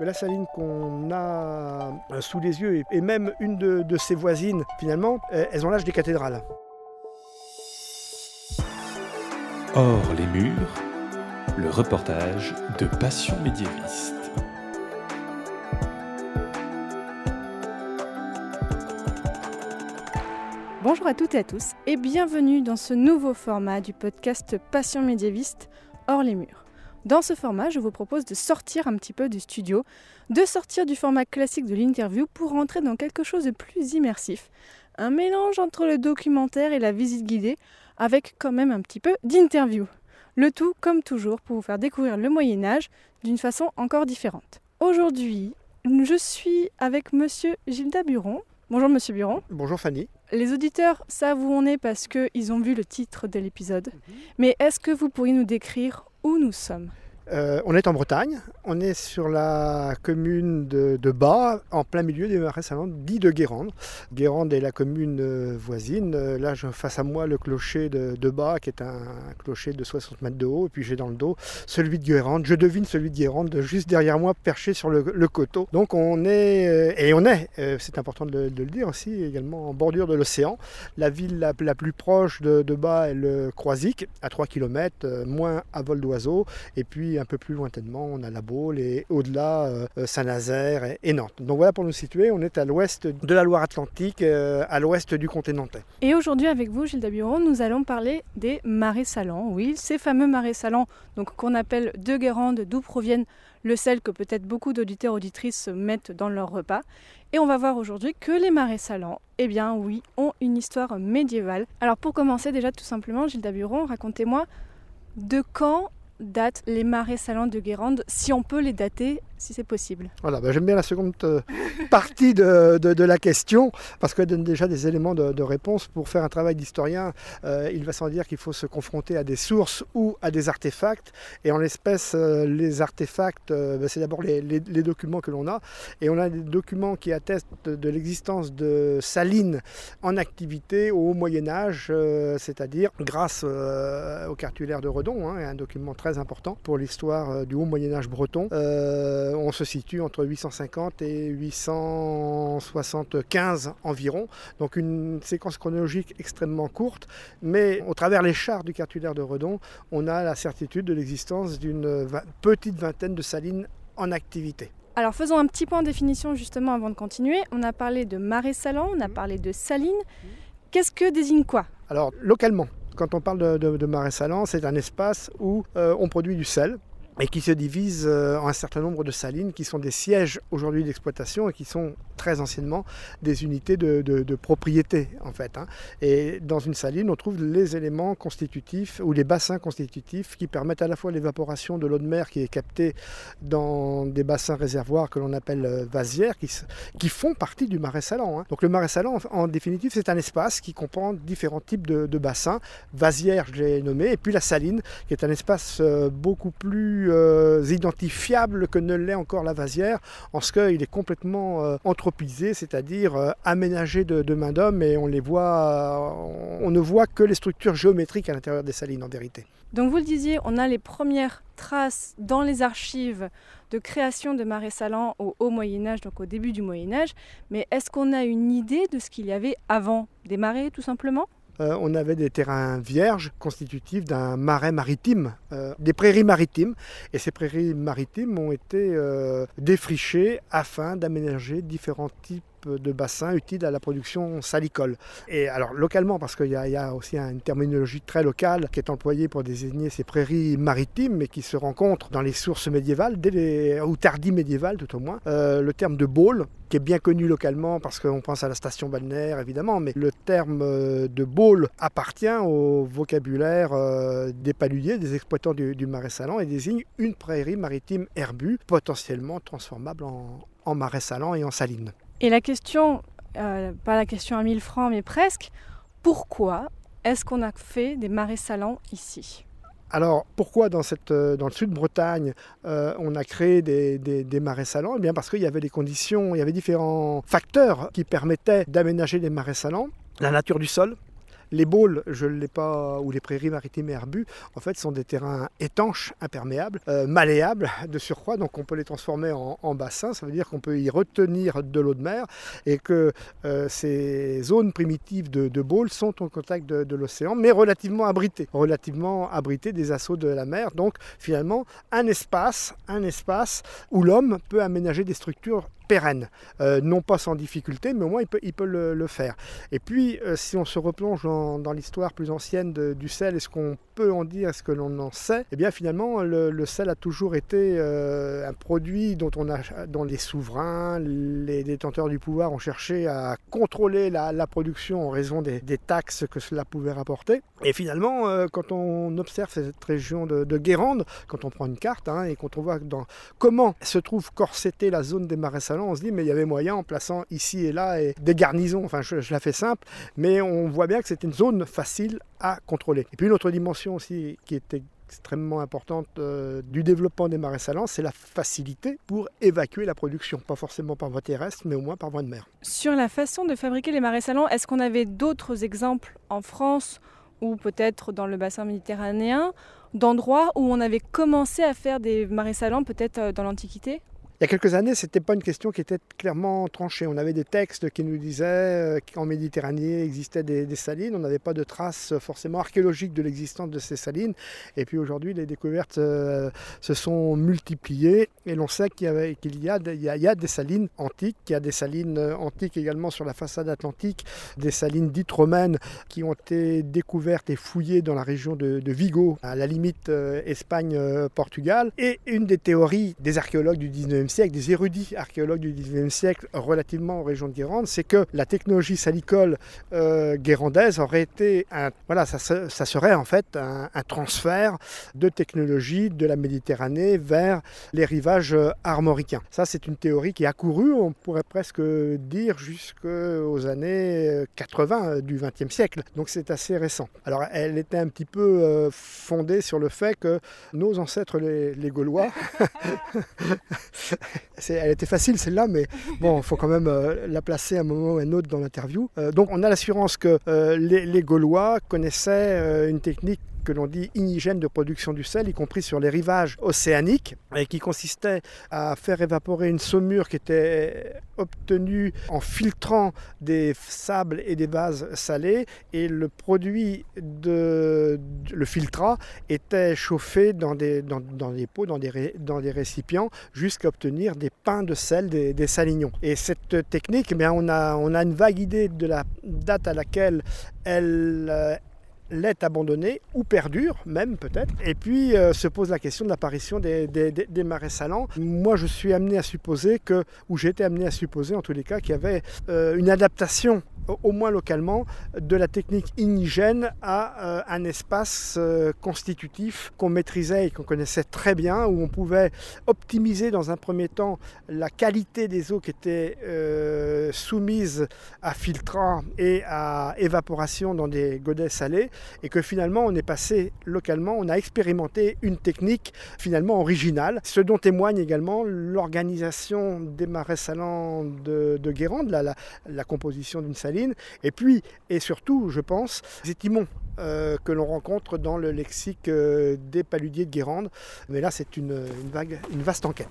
La saline qu'on a euh, sous les yeux, et même une de, ses voisines, finalement, euh, elles ont l'âge des cathédrales. Hors les murs, le reportage de Passion médiéviste. Bonjour à toutes et à tous et bienvenue dans ce nouveau format du podcast Passion médiéviste hors les murs. Dans ce format, je vous propose de sortir un petit peu du studio, de sortir du format classique de l'interview pour rentrer dans quelque chose de plus immersif. Un mélange entre le documentaire et la visite guidée, avec quand même un petit peu d'interview. Le tout, comme toujours, pour vous faire découvrir le Moyen Âge d'une façon encore différente. Aujourd'hui, je suis avec Monsieur Gilda Buron. Bonjour Monsieur Buron. Bonjour Fanny. Les auditeurs savent où on est parce qu'ils ont vu le titre de l'épisode. Mhm. Mais est-ce que vous pourriez nous décrire où nous sommes euh, on est en Bretagne, on est sur la commune de, Bas, en plein milieu des marais salants dit de Guérande. Guérande est la commune euh, voisine. Euh, là, j'ai face à moi le clocher de, Bas, qui est un, clocher de 60 mètres de haut. Et puis j'ai dans le dos celui de Guérande. Je devine celui de Guérande juste derrière moi, perché sur le, coteau. Donc on est, et on est, c'est important de, le dire aussi, également en bordure de l'océan. La ville la, plus proche de, Bas est le Croisic, à 3 km, moins à vol d'oiseau. Et puis un peu plus lointainement, on a la Baule et au-delà, euh, Saint-Nazaire et, Nantes. Donc voilà pour nous situer, on est à l'ouest de la Loire-Atlantique, euh, à l'ouest du comté nantais. Et aujourd'hui avec vous, Gilles Daburon, nous allons parler des marais salants. Oui, ces fameux marais salants qu'on appelle de Guérande, d'où proviennent le sel que peut-être beaucoup d'auditeurs auditrices mettent dans leur repas. Et on va voir aujourd'hui que les marais salants, eh bien oui, ont une histoire médiévale. Alors pour commencer déjà tout simplement, Gilles Daburon, racontez-moi de quand date les marais salants de Guérande, si on peut les dater si c'est possible. Voilà, ben, j'aime bien la seconde euh, partie de, la question, parce qu'elle donne déjà des éléments de, réponse. Pour faire un travail d'historien, euh, il va sans dire qu'il faut se confronter à des sources ou à des artefacts. Et en l'espèce, euh, les artefacts, ben, c'est d'abord les, documents que l'on a. Et on a des documents qui attestent de, l'existence de salines en activité au Haut Moyen Âge, c'est-à-dire grâce au cartulaire de Redon, hein, un document très important pour l'histoire du Haut Moyen Âge breton. On se situe entre 850 et 875 environ. Donc une séquence chronologique extrêmement courte, mais au travers les chars du cartulaire de Redon, on a la certitude de l'existence d'une petite vingtaine de salines en activité. Alors faisons un petit point de définition justement avant de continuer. On a parlé de marais salants, on a parlé de salines. Qu'est-ce que désigne quoi? Alors localement, quand on parle de, marais salants, c'est un espace où euh, on produit du sel, et qui se divise euh, en un certain nombre de salines qui sont des sièges aujourd'hui d'exploitation et qui sont très anciennement des unités de, propriété en fait. Hein. Et dans une saline, on trouve les éléments constitutifs ou les bassins constitutifs qui permettent à la fois l'évaporation de l'eau de mer qui est captée dans des bassins réservoirs que l'on appelle euh, vasières, qui, qui, font partie du marais salant. Hein. Donc le marais salant, en, définitive, c'est un espace qui comprend différents types de, bassins. Vasière, je l'ai nommé, et puis la saline, qui est un espace euh, beaucoup plus euh, identifiable que ne l'est encore la vasière, en ce qu'il est complètement euh, c'est-à-dire euh, aménagé de, main d'homme, et on les voit, on ne voit que les structures géométriques à l'intérieur des salines en vérité. Donc vous le disiez, on a les premières traces dans les archives de création de marais salants au Haut Moyen Âge, donc au début du Moyen Âge, mais est-ce qu'on a une idée de ce qu'il y avait avant des marais tout simplement? Euh, on avait des terrains vierges constitutifs d'un marais maritime, euh, des prairies maritimes. Et ces prairies maritimes ont été euh, défrichées afin d'aménager différents types de bassins utiles à la production salicole. Et alors localement, parce qu'il y, a aussi une terminologie très locale qui est employée pour désigner ces prairies maritimes, mais qui se rencontre dans les sources médiévales, ou tardives médiévales tout au moins, euh, le terme de bowl, qui est bien connu localement parce qu'on pense à la station balnéaire évidemment, mais le terme euh, de bowl appartient au vocabulaire euh, des paludiers, des exploitants du, du marais salant et désigne une prairie maritime herbue potentiellement transformable en, en marais salant et en saline. Et la question, euh, pas la question à 1000 francs, mais presque, pourquoi est-ce qu'on a fait des marais salants ici? Alors pourquoi dans, cette, euh, le sud de Bretagne euh, on a créé des, des, marais salants? Eh bien parce qu'il y avait des conditions, il y avait différents facteurs qui permettaient d'aménager des marais salants. La nature du sol, Les boules, je l'ai pas, ou les prairies maritimes et herbus, en fait, sont des terrains étanches, imperméables, euh, malléables de surcroît, donc on peut les transformer en, en bassin. Ça veut dire qu'on peut y retenir de l'eau de mer et que euh, ces zones primitives de, de boules sont au contact de, de l'océan, mais relativement abritées, relativement abritées des assauts de la mer. Donc finalement, un espace, un espace où l'homme peut aménager des structures pérennes, euh, non pas sans difficulté, mais au moins il peut, le, faire. Et puis, euh, si on se replonge dans, l'histoire plus ancienne du sel, est-ce qu'on peut en dire, est-ce que l'on en sait Eh bien, finalement, le, sel a toujours été euh, un produit dont, on a, dont les souverains, les détenteurs du pouvoir ont cherché à contrôler la, production en raison des, taxes que cela pouvait rapporter. Et finalement, euh, quand on observe cette région de, de Guérande, quand on prend une carte hein, et quand on voit comment se trouve corsetée la zone des marais salants, on se dit mais il y avait moyen en plaçant ici et là des garnisons, enfin je, je la fais simple, mais on voit bien que c'était une zone facile à contrôler. Et puis une autre dimension aussi qui était extrêmement importante euh, du développement des marais salants, c'est la facilité pour évacuer la production, pas forcément par voie terrestre, mais au moins par voie de mer. Sur la façon de fabriquer les marais salants, est-ce qu'on avait d'autres exemples en France ou peut-être dans le bassin méditerranéen d'endroits où on avait commencé à faire des marais salants peut-être euh, dans l'Antiquité? Il y a quelques années, ce n'était pas une question qui était clairement tranchée. On avait des textes qui nous disaient euh, qu'en Méditerranée existaient des, salines. On n'avait pas de traces euh, forcément archéologiques de l'existence de ces salines. Et puis aujourd'hui, les découvertes euh, se sont multipliées et l'on sait qu'il y, qu'il a des- salines antiques. Il y a des salines antiques également sur la façade atlantique, des salines dites romaines qui ont été découvertes et fouillées dans la région de, Vigo, à la limite Espagne-Portugal. Et une des théories des archéologues du 19e siècle, des érudits archéologues du 19e siècle relativement aux régions de Guérande, c'est que la technologie salicole euh, guérandaise aurait été un, voilà, ça, ça serait en fait un, un transfert de technologie de la Méditerranée vers les rivages euh, armoricains. Ça, c'est une théorie qui a couru, on pourrait presque dire, jusqu'aux années euh, 80 euh, du XXe siècle. Donc c'est assez récent. Alors elle était un petit peu euh, fondée sur le fait que nos ancêtres, les, les Gaulois, elle était facile celle-là, mais bon, il faut quand même euh, la placer à un moment ou à un autre dans l'interview. Euh, donc on a l'assurance que euh, les, Gaulois connaissaient une technique que l'on dit inigène de production du sel, y compris sur les rivages océaniques, et qui consistait à faire évaporer une saumure qui était obtenue en filtrant des sables et des vases salés, et le produit de, le filtrat était chauffé dans des, dans, des pots, dans des, dans des récipients, jusqu'à obtenir des pains de sel, des, des salignons. Et cette technique, eh bien, on, a, on a une vague idée de la date à laquelle elle euh, l'est abandonnée ou perdure même peut-être. Et puis euh, se pose la question de l'apparition des, des- marais salants. Moi je suis amené à supposer que, ou été amené à supposer en tous les cas, qu'il y avait euh, une adaptation au- moins localement, de la technique inigène à euh, un espace euh, constitutif qu'on maîtrisait et qu'on connaissait très bien, où on pouvait optimiser dans un premier temps la qualité des eaux qui étaient euh, soumises à filtrant et à évaporation dans des godets salés, et que finalement on est passé localement, on a expérimenté une technique finalement originale, ce dont témoigne également l'organisation des marais salants de, de Guérande, la composition d'une saline, et puis, et surtout, je pense, les timons euh, que l'on rencontre dans le lexique euh, des paludiers de Guérande. Mais là, c'est une, une vague, une vaste enquête.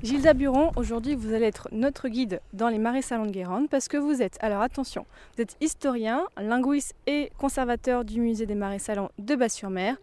Gilda Buron, aujourd'hui vous allez être notre guide dans les marais salants de Guérande parce que vous êtes, alors attention, vous êtes historien, linguiste et conservateur du musée des marais salants de Bas-sur-Mer,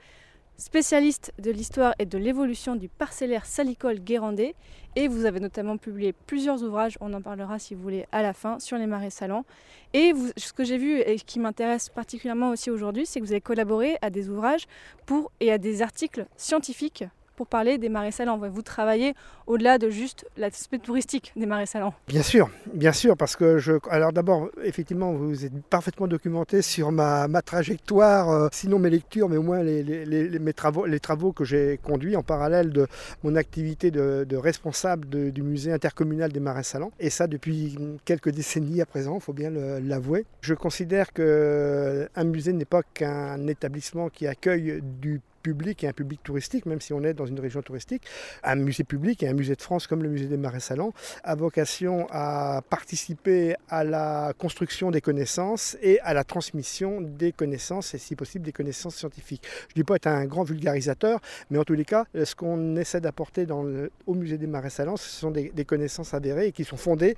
spécialiste de l'histoire et de l'évolution du parcellaire salicole guérandais et vous avez notamment publié plusieurs ouvrages, on en parlera si vous voulez à la fin, sur les marais salants. Et ce que j'ai vu et qui m'intéresse particulièrement aussi aujourd'hui, c'est que vous avez collaboré à des ouvrages pour, et à des articles scientifiques pour parler des marais salants. Vous travaillez au-delà de juste l'aspect touristique des marais salants. Bien sûr, bien sûr, parce que. Alors d'abord, effectivement, vous êtes parfaitement documenté sur ma, ma trajectoire, euh, sinon mes lectures, mais au moins les, mes travaux, les travaux que j'ai conduits en parallèle de mon activité de, responsable du musée intercommunal des marais salants. Et ça depuis quelques décennies à présent, il faut bien l'avouer. Je considère qu'un musée n'est pas qu'un établissement qui accueille du public et un public touristique, même si on est dans une région touristique. Un musée public et un musée de France comme le musée des Marais Salants a vocation à participer à la construction des connaissances et à la transmission des connaissances et si possible des connaissances scientifiques. Je ne dis pas être un grand vulgarisateur, mais en tous les cas, ce qu'on essaie d'apporter au musée des Marais Salants, ce sont des, des connaissances avérées et qui sont fondées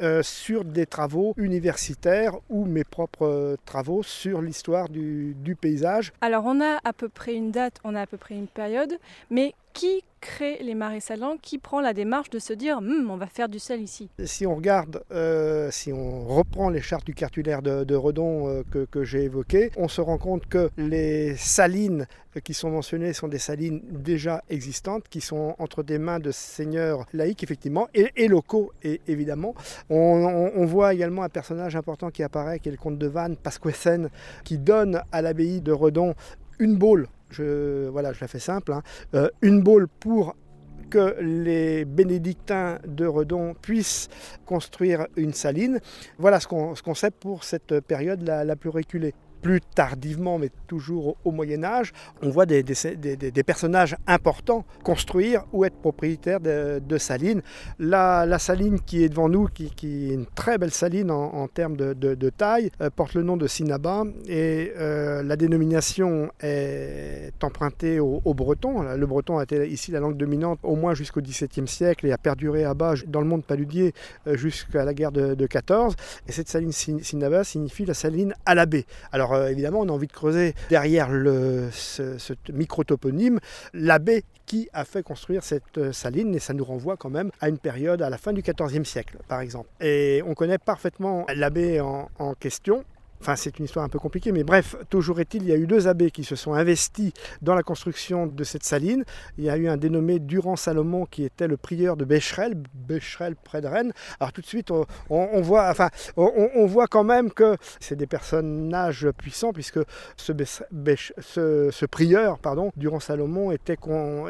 euh, sur des travaux universitaires ou mes propres euh, travaux sur l'histoire du, du, paysage. Alors on a à peu près une date, on a à peu près une période, mais qui crée les marais salants, qui prend la démarche de se dire hm, on va faire du sel ici Si on regarde, euh, si on reprend les chartes du cartulaire de, Redon euh, que, j'ai évoquées, on se rend compte que les salines qui sont mentionnées sont des salines déjà existantes, qui sont entre des mains de seigneurs laïcs, effectivement, et, locaux, et, évidemment. On, voit également un personnage important qui apparaît, qui est le comte de Vannes, Pasquessen, qui donne à l'abbaye de Redon une boule je, voilà, je la fais simple, hein, euh, une boule pour que les bénédictins de Redon puissent construire une saline. Voilà ce qu'on qu sait pour cette période la, la plus reculée plus tardivement, mais toujours au Moyen Âge, on voit des, personnages importants construire ou être propriétaires de, salines. La, la, saline qui est devant nous, qui, est une très belle saline en, termes de, taille, euh, porte le nom de Sinaba et euh, la dénomination est empruntée au, breton. Le breton a été ici la langue dominante au moins jusqu'au XVIIe siècle et a perduré à bas dans le monde paludier euh, jusqu'à la guerre de, de 14. Et cette saline Sinaba signifie la saline à la baie. Alors euh, évidemment, on a envie de creuser derrière le, ce, micro-toponyme la baie qui a fait construire cette euh, saline et ça nous renvoie quand même à une période à la fin du XIVe siècle, par exemple. Et on connaît parfaitement la baie en, en question Enfin, c'est une histoire un peu compliquée, mais bref, toujours est-il, il y a eu deux abbés qui se sont investis dans la construction de cette saline. Il y a eu un dénommé Durand Salomon qui était le prieur de Becherel, Becherel près de Rennes. Alors tout de suite, on, on voit, enfin, on, on, voit quand même que c'est des personnages puissants puisque ce, Bech, ce, ce, prieur, pardon, Durand Salomon était,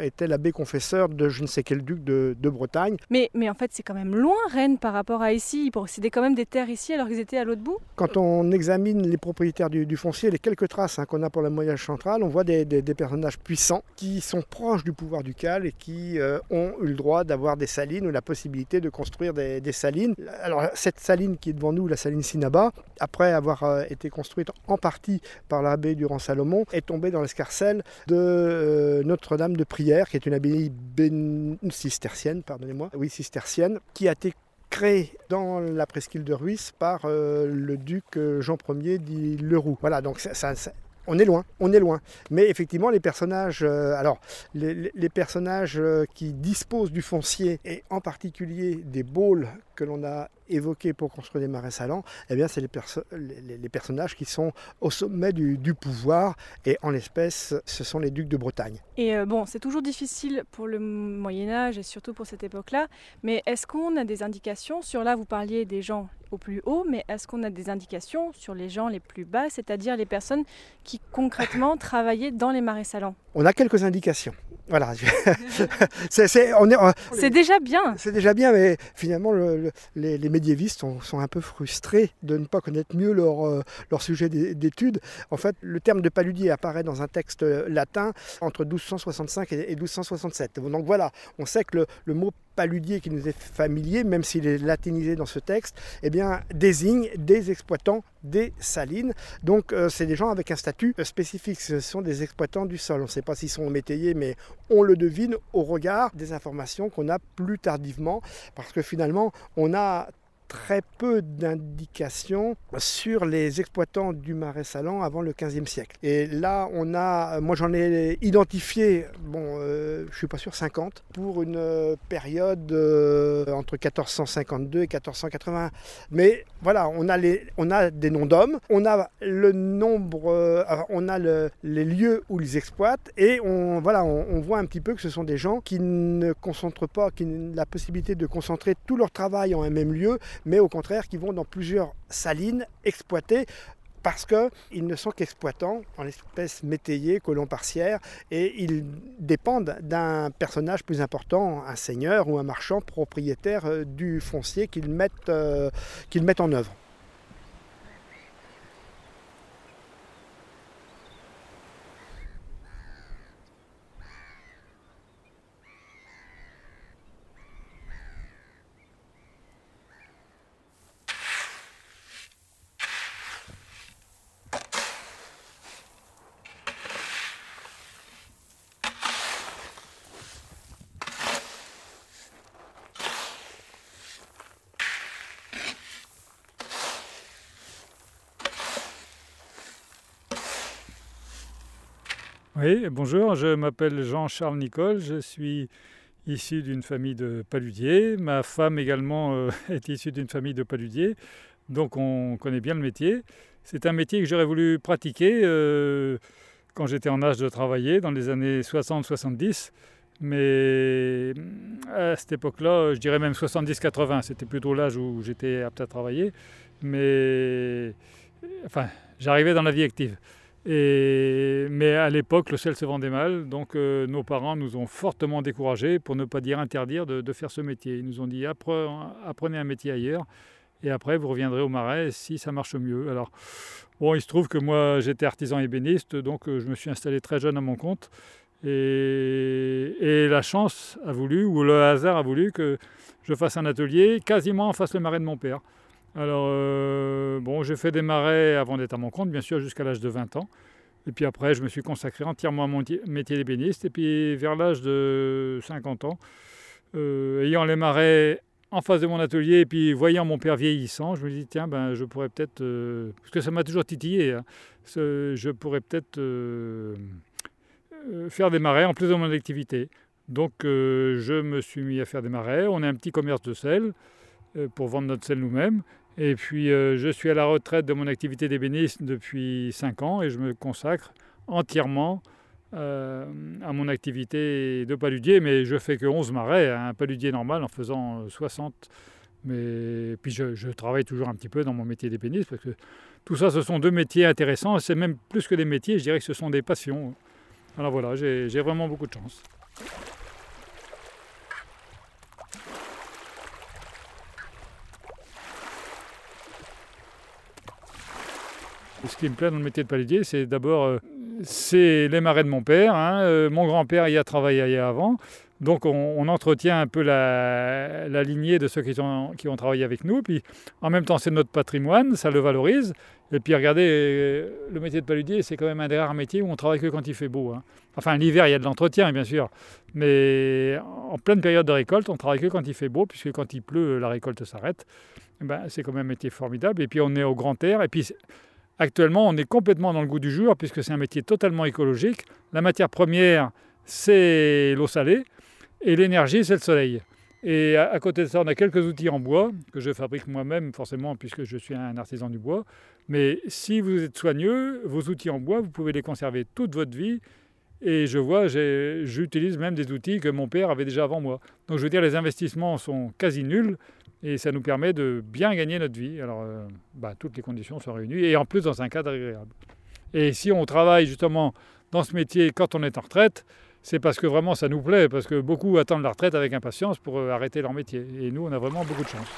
était l'abbé confesseur de je ne sais quel duc de, de Bretagne. Mais, mais en fait, c'est quand même loin Rennes par rapport à ici. Ils possédaient quand même des terres ici alors qu'ils étaient à l'autre bout. Quand on examine les propriétaires du, foncier, les quelques traces hein, qu'on a pour le moyen central, on voit des, personnages puissants qui sont proches du pouvoir ducal et qui euh, ont eu le droit d'avoir des salines ou la possibilité de construire des, salines. Alors cette saline qui est devant nous, la saline Sinaba, après avoir euh, été construite en partie par l'abbé Durand Salomon, est tombée dans l'escarcelle de euh, Notre-Dame de Prière, qui est une abbaye cistercienne, pardonnez-moi, oui cistercienne, qui a été créé dans la presqu'île de Ruisse par euh, le duc euh, Jean Ier dit Leroux. Voilà, donc ça, on est loin, on est loin. Mais effectivement, les personnages, euh, alors les, personnages qui disposent du foncier et en particulier des bôles que l'on a évoqués pour construire des marais salants, eh bien, c'est les, perso les, les, personnages qui sont au sommet du, du pouvoir et en l'espèce, ce sont les ducs de Bretagne. Et euh, bon, c'est toujours difficile pour le Moyen Âge et surtout pour cette époque-là, mais est-ce qu'on a des indications sur là, vous parliez des gens plus haut, mais est-ce qu'on a des indications sur les gens les plus bas, c'est-à-dire les personnes qui concrètement travaillaient dans les marais salants? On a quelques indications. Voilà, c'est déjà bien. C'est déjà bien, mais finalement, le, le, les, les, médiévistes sont, sont, un peu frustrés de ne pas connaître mieux leur, euh, leur sujet d'étude. En fait, le terme de paludier apparaît dans un texte latin entre 1265 et, et 1267. Donc voilà, on sait que le, le mot paludier qui nous est familier, même s'il est latinisé dans ce texte, eh bien, désigne des exploitants des salines. Donc, euh, c'est des gens avec un statut spécifique. Ce sont des exploitants du sol. On ne sait pas s'ils sont métayers, mais on le devine au regard des informations qu'on a plus tardivement, parce que finalement, on a très peu d'indications sur les exploitants du marais salant avant le 15e siècle. Et là, on a, moi j'en ai identifié, bon, euh, je suis pas sûr 50, pour une période euh, entre 1452 et 1480. Mais voilà, on a, des noms d'hommes, on a le nombre, euh, on a le, les lieux où ils exploitent, et on, voilà, on, on, voit un petit peu que ce sont des gens qui ne concentrent pas, qui ont la possibilité de concentrer tout leur travail en un même lieu, mais au contraire qui vont dans plusieurs salines exploitées parce qu'ils ne sont qu'exploitants en espèces métayers, colons parcières, et ils dépendent d'un personnage plus important, un seigneur ou un marchand propriétaire euh, du foncier qu'ils mettent, euh, qu'ils mettent en œuvre. Oui, bonjour, je m'appelle Jean-Charles Nicole, je suis issu d'une famille de paludiers. Ma femme également euh, est issue d'une famille de paludiers, donc on connaît bien le métier. C'est un métier que j'aurais voulu pratiquer euh, quand j'étais en âge de travailler, dans les années 60-70. Mais à cette époque-là, je dirais même 70-80, c'était plutôt l'âge où j'étais apte à travailler. Mais enfin, j'arrivais dans la vie active. Et, mais à l'époque, le sel se vendait mal, donc euh, nos parents nous ont fortement découragés, pour ne pas dire interdire, de, faire ce métier. Ils nous ont dit apprenez un métier ailleurs, et après vous reviendrez au marais si ça marche mieux. Alors, bon, il se trouve que moi j'étais artisan ébéniste, donc euh, je me suis installé très jeune à mon compte. Et, la chance a voulu, ou le hasard a voulu, que je fasse un atelier quasiment en face le marais de mon père. Alors, euh, bon, j'ai fait des marais avant d'être à mon compte, bien sûr, jusqu'à l'âge de 20 ans. Et puis après, je me suis consacré entièrement à mon métier d'ébéniste. Et puis, vers l'âge de 50 ans, euh, ayant les marais en face de mon atelier et puis voyant mon père vieillissant, je me dis, tiens, ben, je pourrais peut-être, euh, parce que ça m'a toujours titillé, hein, je pourrais peut-être faire des marais en plus de mon activité. Donc, je me suis mis à faire des marais. On a un petit commerce de sel pour vendre notre sel nous-mêmes. Et puis euh, je suis à la retraite de mon activité d'ébéniste depuis 5 ans et je me consacre entièrement euh, à mon activité de paludier, mais je fais que 11 marais, hein, un paludier normal en faisant 60. Euh, mais puis je, travaille toujours un petit peu dans mon métier d'ébéniste parce que tout ça, ce sont deux métiers intéressants. C'est même plus que des métiers, je dirais que ce sont des passions. Alors voilà, j'ai vraiment beaucoup de chance. Ce qui me plaît dans le métier de paludier, c'est d'abord euh, les marais de mon père. Hein. Euh, mon grand-père y a travaillé avant. Donc on, entretient un peu la, lignée de ceux qui qui ont, travaillé avec nous. Puis en même temps, c'est notre patrimoine, ça le valorise. Et puis regardez, le métier de paludier, c'est quand même un des rares métiers où on travaille que quand il fait beau. Hein. Enfin, l'hiver, il y a de l'entretien, bien sûr. Mais en pleine période de récolte, on travaille que quand il fait beau, puisque quand il pleut, la récolte s'arrête. Ben, c'est quand même un métier formidable. Et puis on est au grand air. Et puis Actuellement, on est complètement dans le goût du jour puisque c'est un métier totalement écologique. La matière première, c'est l'eau salée et l'énergie, c'est le soleil. Et à, côté de ça, on a quelques outils en bois que je fabrique moi-même, forcément, puisque je suis un artisan du bois. Mais si vous êtes soigneux, vos outils en bois, vous pouvez les conserver toute votre vie. Et je vois, j'utilise même des outils que mon père avait déjà avant moi. Donc je veux dire, les investissements sont quasi nuls et ça nous permet de bien gagner notre vie. Alors, euh, bah, toutes les conditions sont réunies et en plus dans un cadre agréable. Et si on travaille justement dans ce métier quand on est en retraite, c'est parce que vraiment ça nous plaît, parce que beaucoup attendent la retraite avec impatience pour euh, arrêter leur métier. Et nous, on a vraiment beaucoup de chance.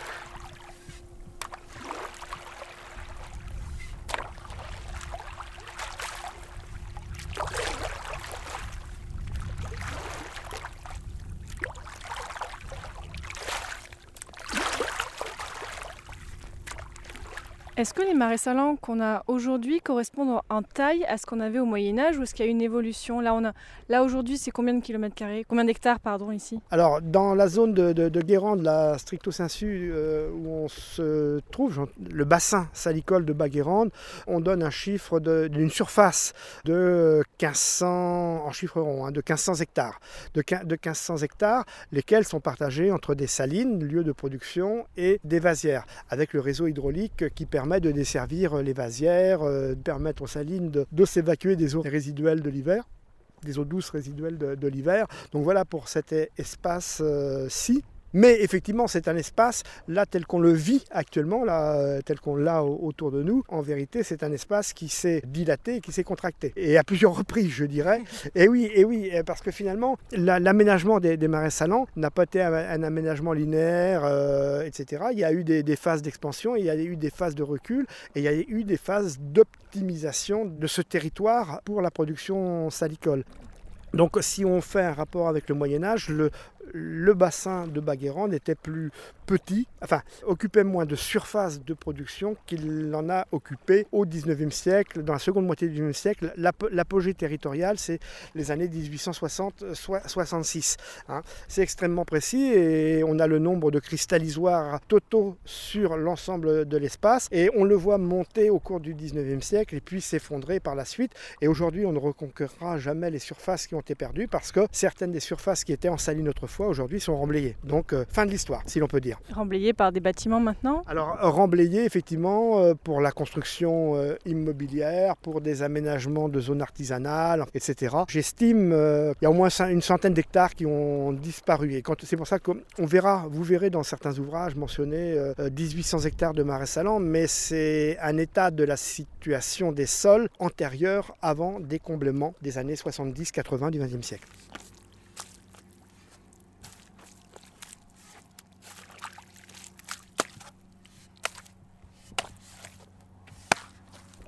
Est-ce que les marais salants qu'on a aujourd'hui correspondent en taille à ce qu'on avait au Moyen Âge ou est-ce qu'il y a une évolution? Là, aujourd'hui, c'est combien de kilomètres carrés Combien d'hectares, pardon, ici? Alors, dans la zone de, de, de Guérande, la stricto sensu, euh, où on se trouve, le bassin salicole de Bas-Guérande, on donne un chiffre d'une surface de 1500, en chiffre rond, hein, de 1500 hectares. De 1500 hectares, lesquels sont partagés entre des salines, lieux de production, et des vasières, avec le réseau hydraulique qui permet de desservir les vasières, euh, de permettre aux salines de, s'évacuer des eaux résiduelles de l'hiver des eaux douces résiduelles de, l'hiver. Donc voilà pour cet espace-ci mais effectivement, c'est un espace, là, tel qu'on le vit actuellement, là, euh, tel qu'on l'a autour de nous, en vérité, c'est un espace qui s'est dilaté, qui s'est contracté. Et à plusieurs reprises, je dirais. Et oui, et oui, parce que finalement, l'aménagement des, marais salants n'a pas été un, aménagement linéaire, euh, etc. Il y a eu des, des phases d'expansion, il y a eu des phases de recul, et il y a eu des phases d'optimisation de ce territoire pour la production salicole. Donc si on fait un rapport avec le Moyen Âge, le bassin de Baguérande était plus petit, enfin occupait moins de surface de production qu'il en a occupé au 19e siècle, dans la seconde moitié du 19e siècle. L'apogée territoriale, c'est les années 1860-66. Hein. C'est extrêmement précis et on a le nombre de cristallisoires totaux sur l'ensemble de l'espace et on le voit monter au cours du 19e siècle et puis s'effondrer par la suite. Et aujourd'hui, on ne reconquérera jamais les surfaces qui ont été perdues parce que certaines des surfaces qui étaient en saline autrefois aujourd'hui sont remblayées. Donc euh, fin de l'histoire, si l'on peut dire. Remblayées par des bâtiments maintenant Alors remblayées effectivement euh, pour la construction euh, immobilière, pour des aménagements de zones artisanales, etc. J'estime qu'il y a au moins une centaine d'hectares qui ont disparu. Et c'est pour ça qu'on verra, vous verrez dans certains ouvrages mentionner 1800 hectares de marais salants, mais c'est un état de la situation des sols antérieur avant décomblement des années 70-80 du XXe siècle.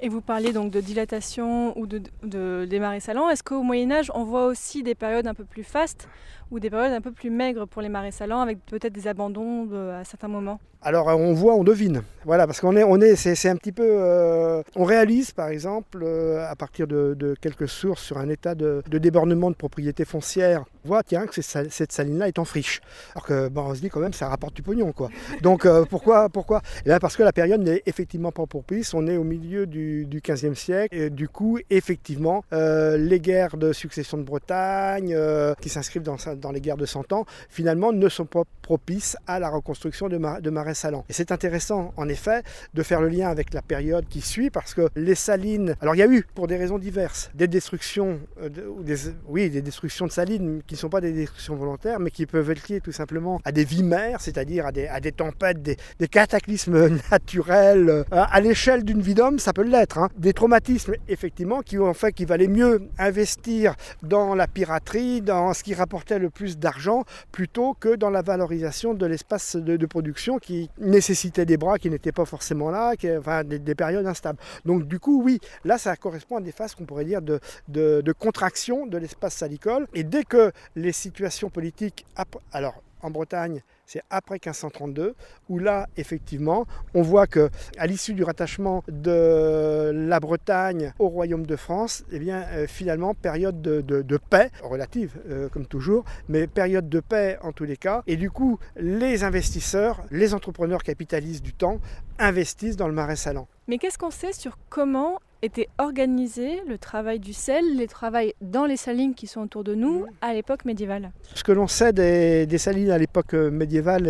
Et vous parlez donc de dilatation ou de, de salants. Est-ce qu'au Moyen Âge, on voit aussi des périodes un peu plus fastes ou des périodes un peu plus maigres pour les marais salants, avec peut-être des abandons à certains moments? Alors on voit, on devine. Voilà, parce qu'on est, on est, c'est, un petit peu, euh, on réalise par exemple euh, à partir de, quelques sources sur un état de, débordement de propriété foncière, on voit tiens que cette saline-là est en friche. Alors que on se dit quand même ça rapporte du pognon quoi. Donc euh, pourquoi, pourquoi? Parce que la période n'est effectivement pas propice. On est au milieu du, du 15e siècle et du coup effectivement les guerres de succession de Bretagne qui s'inscrivent dans, dans, les guerres de 100 ans finalement ne sont pas propices à la reconstruction de, de marais salants. Et c'est intéressant, en effet, de faire le lien avec la période qui suit, parce que les salines, alors il y a eu, pour des raisons diverses, des destructions, euh, des, oui, des destructions de salines qui ne sont pas des destructions volontaires, mais qui peuvent être liées tout simplement à des vies mères, c'est-à-dire à des, à des tempêtes, des, cataclysmes naturels. Euh, à l'échelle d'une vie d'homme, ça peut l'être. Hein. Des traumatismes, effectivement, qui ont fait qu'il valait mieux investir dans la piraterie, dans ce qui rapportait le plus d'argent, plutôt que dans la valorisation de l'espace de, de production qui nécessitait des bras qui n'étaient pas forcément là, qui, enfin des, périodes instables. Donc du coup, oui, là ça correspond à des phases qu'on pourrait dire de, de, contraction de l'espace salicole. Et dès que les situations politiques, alors en Bretagne, c'est après 1532, où là, effectivement, on voit que à l'issue du rattachement de la Bretagne au royaume de France, eh bien, euh, finalement, période de, paix, relative euh, comme toujours, mais période de paix en tous les cas. Et du coup, les investisseurs, les entrepreneurs capitalistes du temps investissent dans le marais salant. Mais qu'est-ce qu'on sait sur comment était organisé le travail du sel, les travails dans les salines qui sont autour de nous à l'époque médiévale Ce que l'on sait des, salines à l'époque euh, médiévale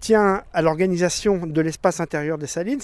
tient à l'organisation de l'espace intérieur des salines.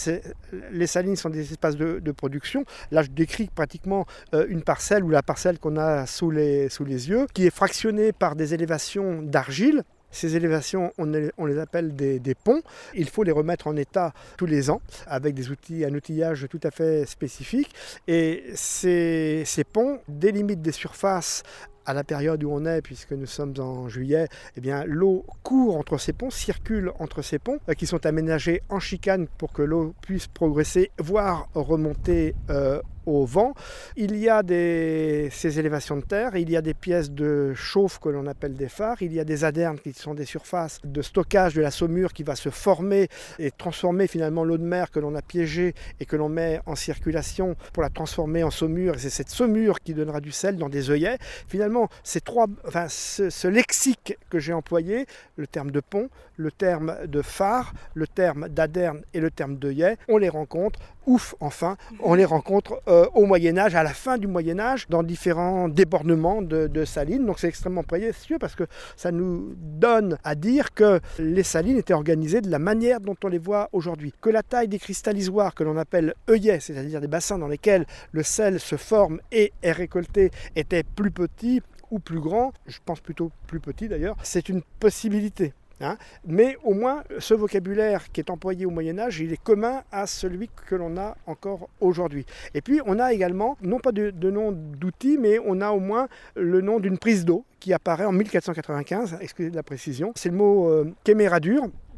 Les salines sont des espaces de, production. Là, je décris pratiquement euh, une parcelle ou la parcelle qu'on a sous les, sous les yeux, qui est fractionnée par des élévations d'argile ces élévations, on, les appelle des, ponts. Il faut les remettre en état tous les ans avec des outils, un outillage tout à fait spécifique. Et ces, ponts délimitent des surfaces à la période où on est, puisque nous sommes en juillet, eh bien, l'eau court entre ces ponts, circule entre ces ponts, euh, qui sont aménagés en chicane pour que l'eau puisse progresser, voire remonter euh, au vent. Il y a des, ces élévations de terre, il y a des pièces de chauffe que l'on appelle des phares, il y a des adernes qui sont des surfaces de stockage de la saumure qui va se former et transformer finalement l'eau de mer que l'on a piégée et que l'on met en circulation pour la transformer en saumure. Et c'est cette saumure qui donnera du sel dans des œillets. Finalement, ces trois, enfin, ce, lexique que j'ai employé, le terme de pont, le terme de phare, le terme d'aderne et le terme d'œillet, on les rencontre ouf, enfin, on les rencontre euh, au Moyen Âge, à la fin du Moyen Âge, dans différents débordements de, salines. Donc c'est extrêmement précieux parce que ça nous donne à dire que les salines étaient organisées de la manière dont on les voit aujourd'hui. Que la taille des cristallisoires que l'on appelle œillets, c'est-à-dire des bassins dans lesquels le sel se forme et est récolté, était plus petit ou plus grand, je pense plutôt plus petit d'ailleurs, c'est une possibilité. Hein. Mais au moins, ce vocabulaire qui est employé au Moyen Âge, il est commun à celui que l'on a encore aujourd'hui. Et puis, on a également, non pas de, nom d'outil, mais on a au moins le nom d'une prise d'eau qui apparaît en 1495, excusez la précision. C'est le mot euh,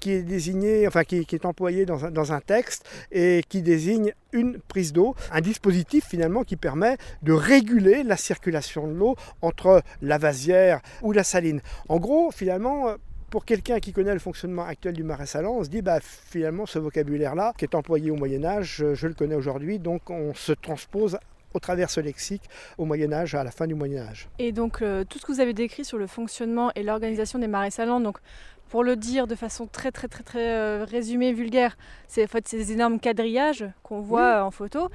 qui, est employé dans un, dans un, texte et qui désigne une prise d'eau, un dispositif finalement qui permet de réguler la circulation de l'eau entre la vasière ou la saline. En gros, finalement, pour quelqu'un qui connaît le fonctionnement actuel du marais salant, on se dit bah, finalement ce vocabulaire-là, qui est employé au Moyen Âge, je, le connais aujourd'hui, donc on se transpose au travers ce lexique au Moyen Âge, à la fin du Moyen Âge. Et donc euh, tout ce que vous avez décrit sur le fonctionnement et l'organisation des marais salants, donc pour le dire de façon très très très très euh, résumée, vulgaire, c'est en fait ces énormes quadrillages qu'on voit en photo.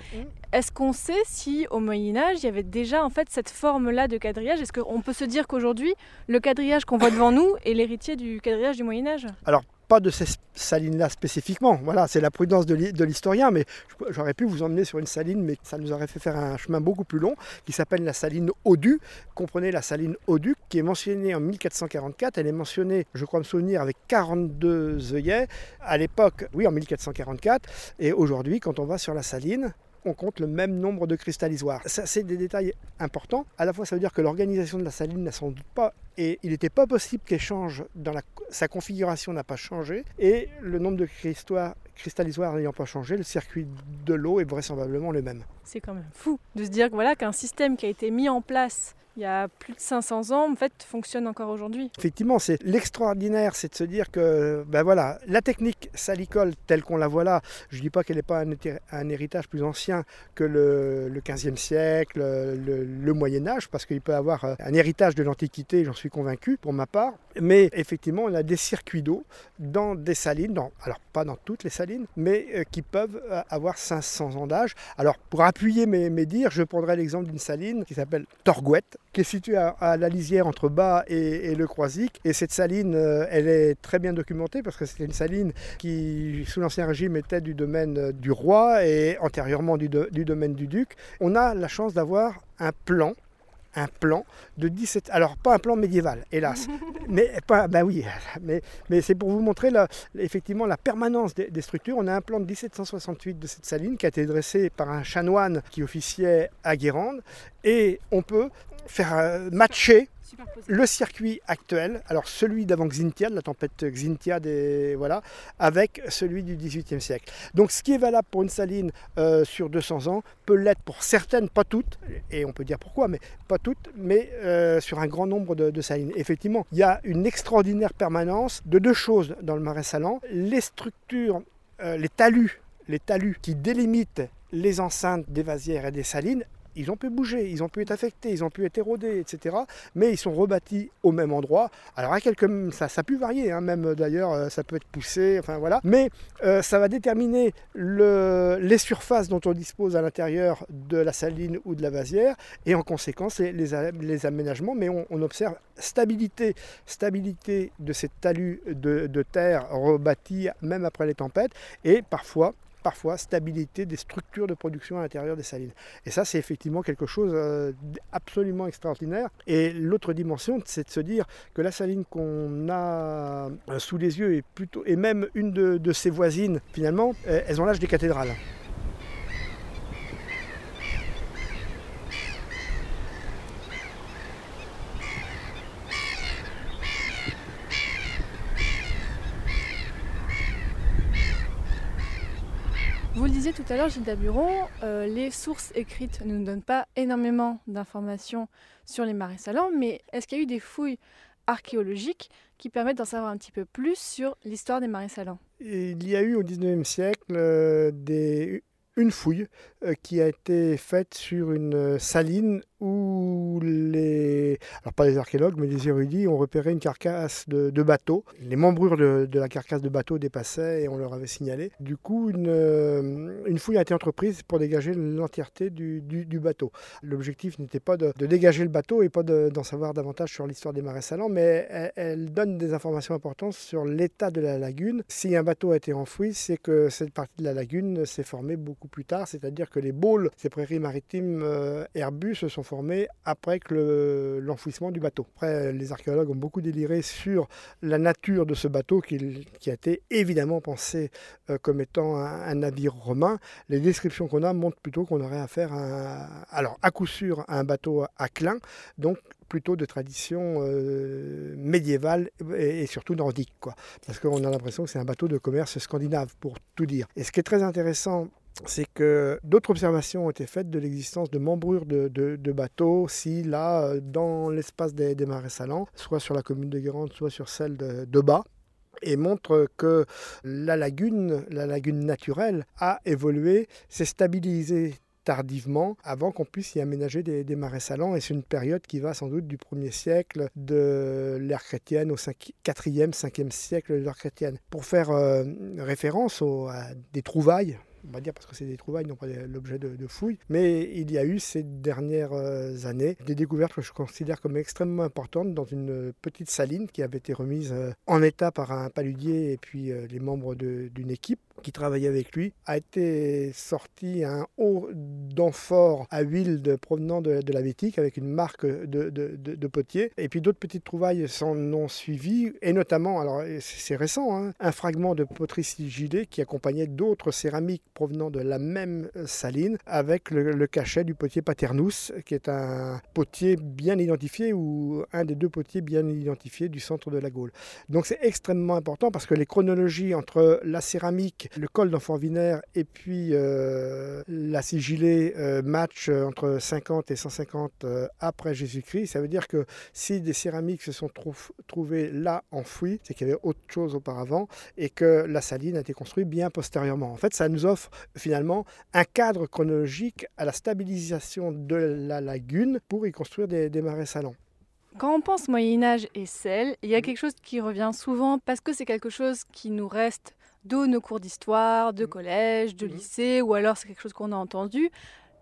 Est-ce qu'on sait si au Moyen Âge il y avait déjà en fait cette forme-là de quadrillage? Est-ce qu'on peut se dire qu'aujourd'hui le quadrillage qu'on voit devant nous est l'héritier du quadrillage du Moyen Âge? Alors pas de ces salines-là spécifiquement. Voilà, c'est la prudence de l'historien, mais j'aurais pu vous emmener sur une saline, mais ça nous aurait fait faire un chemin beaucoup plus long, qui s'appelle la saline Audu. Comprenez la saline Audu, qui est mentionnée en 1444. Elle est mentionnée, je crois me souvenir, avec 42 œillets. À l'époque, oui, en 1444. Et aujourd'hui, quand on va sur la saline, on compte le même nombre de cristallisoires. Ça, c'est des détails importants. À la fois, ça veut dire que l'organisation de la saline n'a sans doute pas et il n'était pas possible qu'elle change dans la, sa configuration n'a pas changé et le nombre de cristallisoires n'ayant pas changé, le circuit de l'eau est vraisemblablement le même. C'est quand même fou de se dire que voilà qu'un système qui a été mis en place il y a plus de 500 ans, en fait, fonctionne encore aujourd'hui. Effectivement, c'est l'extraordinaire, c'est de se dire que, ben voilà, la technique salicole telle qu'on la voit là, je ne dis pas qu'elle n'est pas un, héritage plus ancien que le, le 15e siècle, le, Moyen Âge, parce qu'il peut avoir euh, un héritage de l'Antiquité, j'en suis convaincu pour ma part. Mais effectivement, on a des circuits d'eau dans des salines, alors pas dans toutes les salines, mais euh, qui peuvent euh, avoir 500 ans d'âge. Alors pour appuyer mes, mes dires, je prendrai l'exemple d'une saline qui s'appelle Torgouette qui est située à, la lisière entre Bas et, le Croisic. Et cette saline, euh, elle est très bien documentée parce que c'était une saline qui, sous l'Ancien Régime, était du domaine du roi et antérieurement du domaine du duc. On a la chance d'avoir un plan un plan de 17. Alors, pas un plan médiéval, hélas. mais, pas, bah oui, mais, mais c'est pour vous montrer la, effectivement la permanence des, structures. On a un plan de 1768 de cette saline qui a été dressé par un chanoine qui officiait à Guérande. Et on peut faire euh, matcher le circuit actuel, alors celui d'avant Xintia, de la tempête Xintia, voilà, avec celui du XVIIIe siècle. Donc ce qui est valable pour une saline euh, sur 200 ans peut l'être pour certaines, pas toutes, et on peut dire pourquoi, mais pas toutes, mais euh, sur un grand nombre de, salines. Effectivement, il y a une extraordinaire permanence de deux choses dans le marais salant. Les structures, les talus, les talus qui délimitent les enceintes des vasières et des salines ils ont pu bouger, ils ont pu être affectés, ils ont pu être érodés, etc. Mais ils sont rebâtis au même endroit. Alors à quelques, ça, ça a varier, hein, même d'ailleurs, euh, ça peut être poussé, enfin voilà. Mais euh, ça va déterminer le, les surfaces dont on dispose à l'intérieur de la saline ou de la vasière, et en conséquence les, les, aménagements. Mais on, observe stabilité, stabilité de ces talus de, de terre rebâtis même après les tempêtes, et parfois parfois stabilité des structures de production à l'intérieur des salines. Et ça, c'est effectivement quelque chose euh, absolument extraordinaire. Et l'autre dimension, c'est de se dire que la saline qu'on a euh, sous les yeux est plutôt, et même une de, de ses voisines, finalement, euh, elles ont l'âge des cathédrales. Vous le disiez tout à l'heure, Gilles Daburon, euh, les sources écrites ne nous donnent pas énormément d'informations sur les marais salants, mais est-ce qu'il y a eu des fouilles archéologiques qui permettent d'en savoir un petit peu plus sur l'histoire des marais salants? Il y a eu au XIXe siècle euh, des, une fouille qui a été faite sur une saline où les, alors pas les archéologues, mais les érudits ont repéré une carcasse de, bateau. Les membrures de, la carcasse de bateau dépassaient et on leur avait signalé. Du coup, une, euh, une fouille a été entreprise pour dégager l'entièreté du, du, bateau. L'objectif n'était pas de, dégager le bateau et pas d'en savoir davantage sur l'histoire des marais salants, mais elle, donne des informations importantes sur l'état de la lagune. Si un bateau a été enfoui, c'est que cette partie de la lagune s'est formée beaucoup plus tard, c'est-à-dire que les båles, ces prairies maritimes euh, herbus, se sont formés après que l'enfouissement du bateau. Après, les archéologues ont beaucoup déliré sur la nature de ce bateau qui, a été évidemment pensé euh, comme étant un, navire romain. Les descriptions qu'on a montrent plutôt qu'on aurait affaire à, alors à coup sûr à un bateau à clin, donc plutôt de tradition médiévale et, surtout nordique, quoi. Parce qu'on a l'impression que c'est un bateau de commerce scandinave, pour tout dire. Et ce qui est très intéressant c'est que d'autres observations ont été faites de l'existence de membrures de, bateaux, si là, dans l'espace des, marais salants, soit sur la commune de Guérande, soit sur celle de, Bas, et montrent que la lagune, la lagune naturelle, a évolué, s'est stabilisée tardivement avant qu'on puisse y aménager des, marais salants. Et c'est une période qui va sans doute du 1er siècle de l'ère chrétienne au 4e, 5e siècle de l'ère chrétienne. Pour faire euh, référence à des trouvailles on va dire parce que c'est des trouvailles, non pas l'objet de, fouilles. Mais il y a eu ces dernières euh, années des découvertes que je considère comme extrêmement importantes dans une petite saline qui avait été remise euh, en état par un paludier et puis euh, les membres d'une équipe qui travaillait avec lui, a été sorti un haut d'amphore à huile provenant de, la Vétique avec une marque de, potier. Et puis d'autres petites trouvailles s'en ont suivi, et notamment, alors c'est récent, hein, un fragment de poterie sigillée qui accompagnait d'autres céramiques provenant de la même saline avec le, cachet du potier Paternus, qui est un potier bien identifié ou un des deux potiers bien identifiés du centre de la Gaule. Donc c'est extrêmement important parce que les chronologies entre la céramique le col d'enfant Vinaire et puis euh, la sigillée euh, match entre 50 et 150 euh, après Jésus-Christ. Ça veut dire que si des céramiques se sont trouvées là enfouies, c'est qu'il y avait autre chose auparavant et que la saline a été construite bien postérieurement. En fait, ça nous offre finalement un cadre chronologique à la stabilisation de la lagune pour y construire des, des marais salants. Quand on pense Moyen Âge et sel, il y a quelque chose qui revient souvent parce que c'est quelque chose qui nous reste de nos cours d'histoire, de mmh. collège, de mmh. lycée, ou alors c'est quelque chose qu'on a entendu,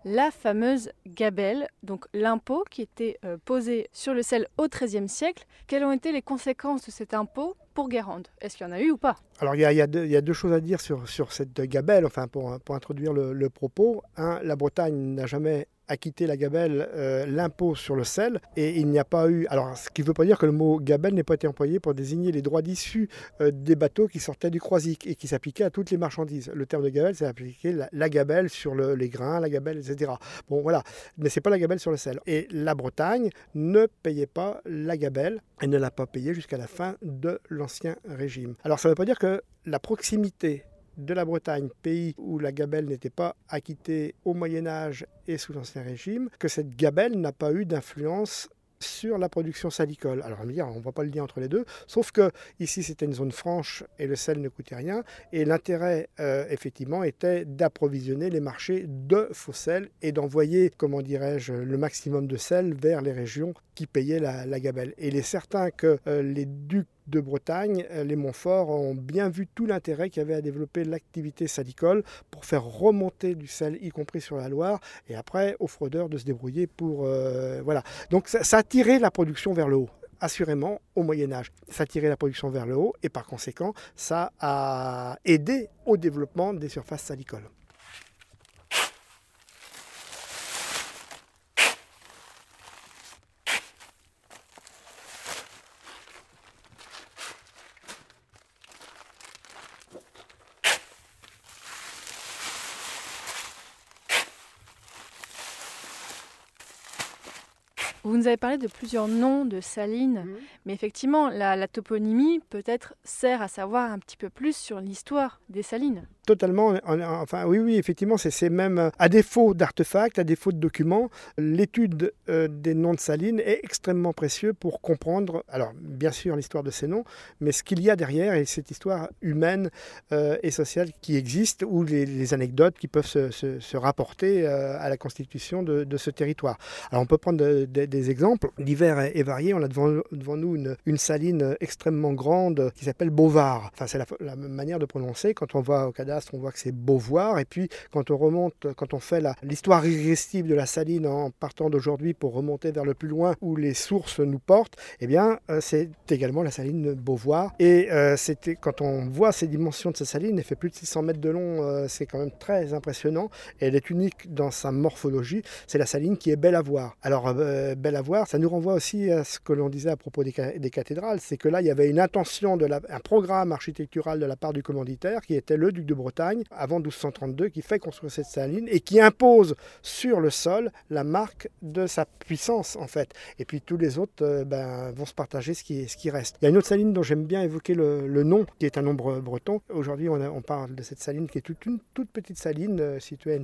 la fameuse gabelle, donc l'impôt qui était euh, posé sur le sel au XIIIe siècle. Quelles ont été les conséquences de cet impôt pour Guérande? Est-ce qu'il y en a eu ou pas? Alors il y, a, deux, choses à dire sur, cette gabelle, enfin pour, introduire le, le propos. Un, la Bretagne n'a jamais acquitté la gabelle euh, l'impôt sur le sel et il n'y a pas eu. Alors, ce qui ne veut pas dire que le mot gabelle n'ait pas été employé pour désigner les droits d'issue euh, des bateaux qui sortaient du croisic et qui s'appliquaient à toutes les marchandises. Le terme de gabelle, c'est appliqué la, la, gabelle sur les grains, la gabelle, etc. Bon, voilà. Mais c'est pas la gabelle sur le sel. Et la Bretagne ne payait pas la gabelle et ne l'a pas payée jusqu'à la fin de l'Ancien Régime. Alors, ça ne veut pas dire que la proximité de la Bretagne, pays où la gabelle n'était pas acquittée au Moyen Âge et sous l'Ancien Régime, que cette gabelle n'a pas eu d'influence sur la production salicole. Alors on ne voit pas le lien entre les deux, sauf que ici c'était une zone franche et le sel ne coûtait rien, et l'intérêt euh, effectivement était d'approvisionner les marchés de faux sel et d'envoyer, comment dirais-je, le maximum de sel vers les régions qui payaient la, gabelle. Et il est certain que euh, les ducs de Bretagne, euh, les Montfort ont bien vu tout l'intérêt qu'il y avait à développer l'activité salicole pour faire remonter du sel, y compris sur la Loire, et après aux fraudeurs de se débrouiller pour... Euh, voilà. Donc ça, a tiré la production vers le haut assurément au Moyen Âge. Ça a tiré la production vers le haut et par conséquent, ça a aidé au développement des surfaces salicoles. Vous nous avez parlé de plusieurs noms de salines, mhm. mais effectivement, la, toponymie peut-être sert à savoir un petit peu plus sur l'histoire des salines. Totalement, enfin oui, oui, effectivement, c'est même, à défaut d'artefacts, à défaut de documents, l'étude euh, des noms de salines est extrêmement précieux pour comprendre, alors bien sûr l'histoire de ces noms, mais ce qu'il y a derrière et cette histoire humaine euh, et sociale qui existe, ou les, anecdotes qui peuvent se, rapporter euh, à la constitution de, ce territoire. Alors on peut prendre des exemples divers et, variés. On a devant, nous une, une, saline extrêmement grande qui s'appelle Beauvard. Enfin, c'est la, la, manière de prononcer. Quand on voit au cadavre on voit que c'est beau voir. Et puis, quand on remonte, quand on fait l'histoire régressive de la saline en partant d'aujourd'hui pour remonter vers le plus loin où les sources nous portent, eh bien, euh, c'est également la saline Beauvoir. Et euh, c'était quand on voit ces dimensions de cette saline, elle fait plus de 600 mètres de long, euh, c'est quand même très impressionnant. Elle est unique dans sa morphologie. C'est la saline qui est belle à voir. Alors, belle à voir, ça nous renvoie aussi à ce que l'on disait à propos des, cathédrales, c'est que là, il y avait une intention, de un programme architectural de la part du commanditaire qui était le duc de Bretagne avant 1232 qui fait construire cette saline et qui impose sur le sol la marque de sa puissance en fait. Et puis tous les autres euh, ben, vont se partager ce qui, reste. Il y a une autre saline dont j'aime bien évoquer le, nom, qui est un nombre breton. Aujourd'hui, on, parle de cette saline qui est toute une toute petite saline euh, située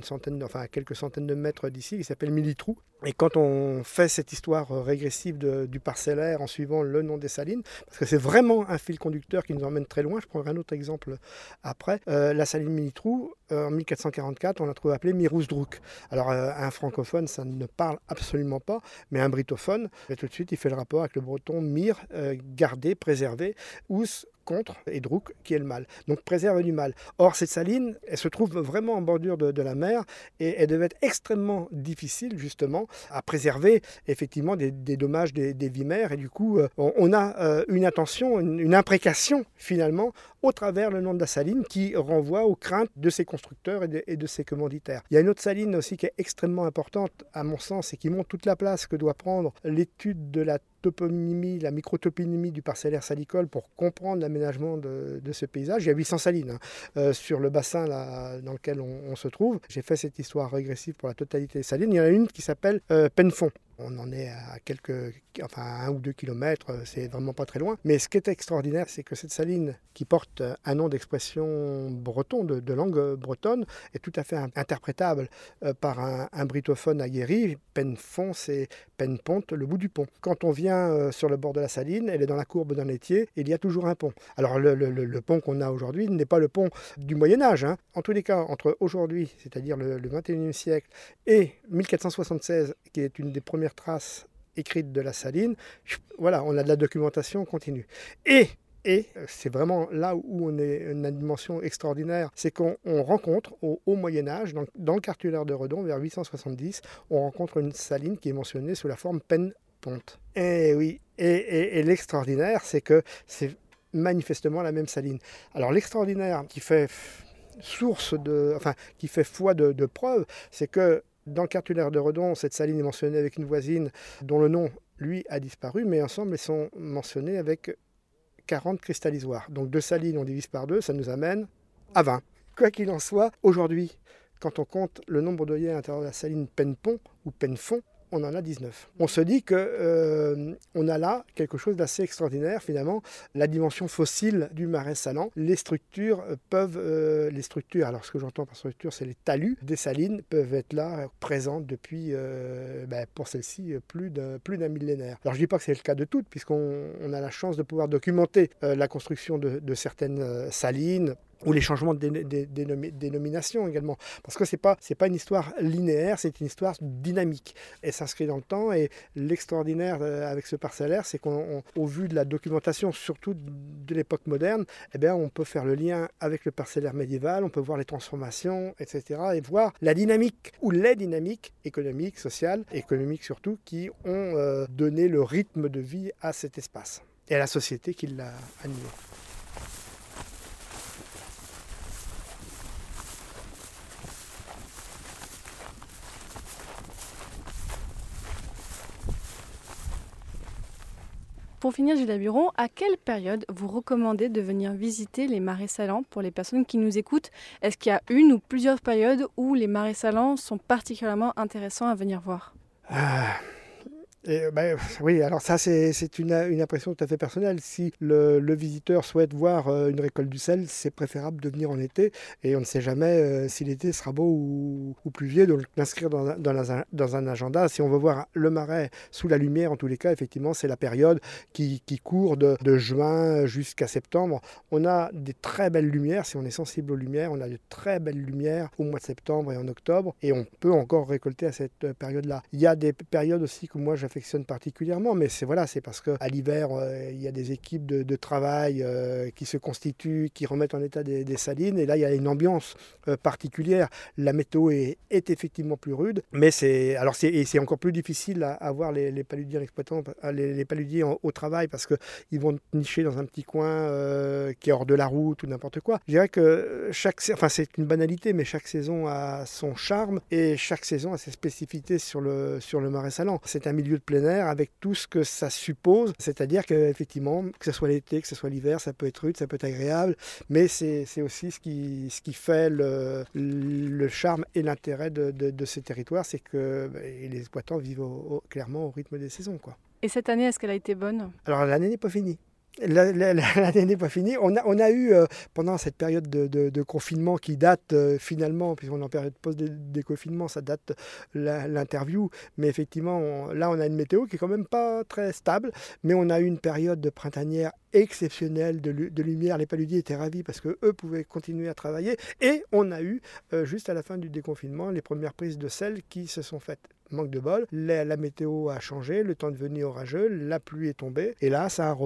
à quelques centaines de mètres d'ici, qui s'appelle Militrou. Et quand on fait cette histoire euh, régressive du parcellaire en suivant le nom des salines, parce que c'est vraiment un fil conducteur qui nous emmène très loin, je prendrai un autre exemple après, la saline Militrou, en 1444, on l'a trouvé appelée Mirousdrouk. Alors un francophone, ça ne parle absolument pas, mais un britophone, tout de suite, il fait le rapport avec le breton mir, euh, garder, préserver, ous, contre et Drouk qui est le mal. Donc préserve du mal. Or, cette saline, elle se trouve vraiment en bordure de, la mer et elle devait être extrêmement difficile justement à préserver effectivement des, dommages des, des, vies mères. Et du coup, euh, on, a euh, une intention, une, imprécation finalement au travers le nom de la saline qui renvoie aux craintes de ses constructeurs et de, et de ses commanditaires. Il y a une autre saline aussi qui est extrêmement importante à mon sens et qui montre toute la place que doit prendre l'étude de la toponymie, la microtoponymie du parcellaire salicole pour comprendre l'aménagement de, ce paysage. Il y a 800 salines hein, euh, sur le bassin dans lequel on, se trouve. J'ai fait cette histoire régressive pour la totalité des salines. Il y en a une qui s'appelle euh. On en est à quelques, enfin un ou deux kilomètres, euh, c'est vraiment pas très loin. Mais ce qui est extraordinaire, c'est que cette saline, qui porte un nom d'expression breton, de, langue bretonne, est tout à fait interprétable par un, un britophone aguerri. Penfond, c'est Penponte, le bout du pont. Quand on vient euh, sur le bord de la saline, elle est dans la courbe d'un et il y a toujours un pont. Alors le, pont qu'on a aujourd'hui n'est pas le pont du Moyen Âge. Hein. En tous les cas, entre aujourd'hui, c'est-à-dire le, 21e siècle, et 1476, qui est une des premières traces écrites de la saline, voilà, on a de la documentation continue. Et et c'est vraiment là où on est une dimension extraordinaire, c'est qu'on rencontre au Haut Moyen Âge, dans, dans, le cartulaire de Redon, vers 870, on rencontre une saline qui est mentionnée sous la forme peine ponte. Et oui, et, l'extraordinaire, c'est que c'est manifestement la même saline. Alors l'extraordinaire qui fait source de, enfin, qui fait foi de, de preuve, c'est que dans le cartulaire de Redon, cette saline est mentionnée avec une voisine dont le nom, lui, a disparu, mais ensemble, elles sont mentionnées avec 40 cristallisoires. Donc deux salines, on divise par deux, ça nous amène à 20. Quoi qu'il en soit, aujourd'hui, quand on compte le nombre d'œillets à l'intérieur de la saline Penpont ou Penfond, on en a 19. On se dit que euh, on a là quelque chose d'assez extraordinaire finalement, la dimension fossile du marais salant. Les structures peuvent, euh, les structures, alors ce que j'entends par structure, c'est les talus des salines peuvent être là présentes depuis, euh, ben, pour celle-ci, plus d'un millénaire. Alors je dis pas que c'est le cas de toutes, puisqu'on a la chance de pouvoir documenter la construction de certaines salines ou les changements de dénomination également. Parce que ce n'est pas, pas une histoire linéaire, c'est une histoire dynamique. Elle s'inscrit dans le temps et l'extraordinaire euh, avec ce parcellaire, c'est qu'au vu de la documentation, surtout de l'époque moderne, eh bien, on peut faire le lien avec le parcellaire médiéval, on peut voir les transformations, etc. et voir la dynamique ou les dynamiques économiques, sociales, économiques surtout, qui ont euh, donné le rythme de vie à cet espace et à la société qui l'a animé. Pour finir, Gilles Buron, à quelle période vous recommandez de venir visiter les marais salants pour les personnes qui nous écoutent? Est-ce qu'il y a une ou plusieurs périodes où les marais salants sont particulièrement intéressants à venir voir? Ah, ben, oui, alors ça c'est une, une, impression tout à fait personnelle. Si le, visiteur souhaite voir euh, une récolte du sel, c'est préférable de venir en été et on ne sait jamais euh, si l'été sera beau ou, pluvieux, donc l'inscrire dans, dans, dans, un agenda. Si on veut voir le marais sous la lumière, en tous les cas, effectivement, c'est la période qui, qui court de, juin jusqu'à septembre. On a des très belles lumières, si on est sensible aux lumières, on a de très belles lumières au mois de septembre et en octobre et on peut encore récolter à cette période-là. Il y a des périodes aussi que moi particulièrement, mais c'est voilà, c'est parce qu'à l'hiver, euh, il y a des équipes de, travail euh, qui se constituent, qui remettent en état des, salines, et là, il y a une ambiance euh, particulière. La météo est, effectivement plus rude, mais c'est alors c'est encore plus difficile à, voir les, paludiers exploitants, les, les paludiers au travail, parce que ils vont nicher dans un petit coin qui est hors de la route ou n'importe quoi. Je dirais que chaque, enfin c'est une banalité, mais chaque saison a son charme et chaque saison a ses spécificités sur le sur le marais salant. C'est un milieu plein air avec tout ce que ça suppose. C'est-à-dire qu'effectivement, que ce soit l'été, que ce soit l'hiver, ça peut être rude, ça peut être agréable, mais c'est aussi ce qui, ce qui fait le, le charme et l'intérêt de, de, ces territoires, c'est que les exploitants vivent clairement au rythme des saisons. Quoi. Et cette année, est-ce qu'elle a été bonne? Alors l'année n'est pas finie. L'année n'est pas finie. On a, eu, euh, pendant cette période de, confinement qui date euh, finalement, puisqu'on est en période post-déconfinement, ça date l'interview, mais effectivement, là, on a une météo qui est quand même pas très stable, mais on a eu une période de printanière exceptionnelle de, lumière. Les paludiers étaient ravis parce qu'eux pouvaient continuer à travailler. Et on a eu, euh, juste à la fin du déconfinement, les premières prises de sel qui se sont faites manque de bol, la, météo a changé, le temps de venir orageux, la pluie est tombée, et là, ça a,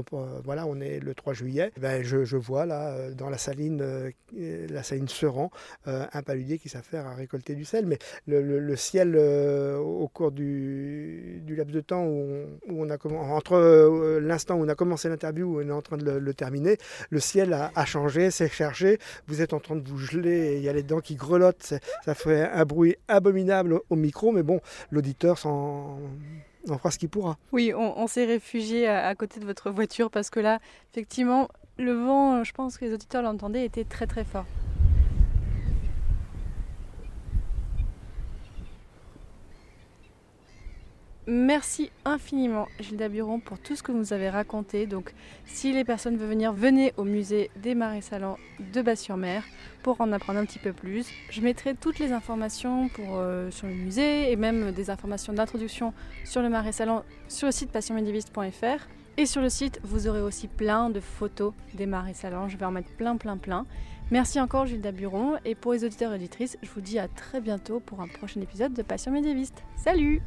voilà, on est le 3 juillet, eh ben, je, vois là, euh, dans la saline, euh, la saline Seran, euh, un paludier qui s'affaire à récolter du sel, mais le, ciel, au cours du, laps de temps où on, a entre l'instant où on a commencé l'interview et on est en train de le, terminer, le ciel a, changé, s'est cherché, vous êtes en train de vous geler, il y a les dents qui grelottent, ça fait un bruit abominable au micro, mais bon, l'auditeur s'en fera ce qu'il pourra. Oui, on, s'est réfugié à, côté de votre voiture parce que là, effectivement, le vent, je pense que les auditeurs l'entendaient, était très très fort. Merci infiniment Gilda Buron pour tout ce que vous nous avez raconté. Donc si les personnes veulent venir, venez au musée des Marais Salants de Bas-sur-Mer pour en apprendre un petit peu plus. Je mettrai toutes les informations euh, sur le musée et même des informations d'introduction sur le Marais Salants sur le site passionmédiéviste.fr. Et sur le site, vous aurez aussi plein de photos des Marais Salants. Je vais en mettre plein, plein, plein. Merci encore Gilda Buron. Et pour les auditeurs et auditrices, je vous dis à très bientôt pour un prochain épisode de Passion médiéviste. Salut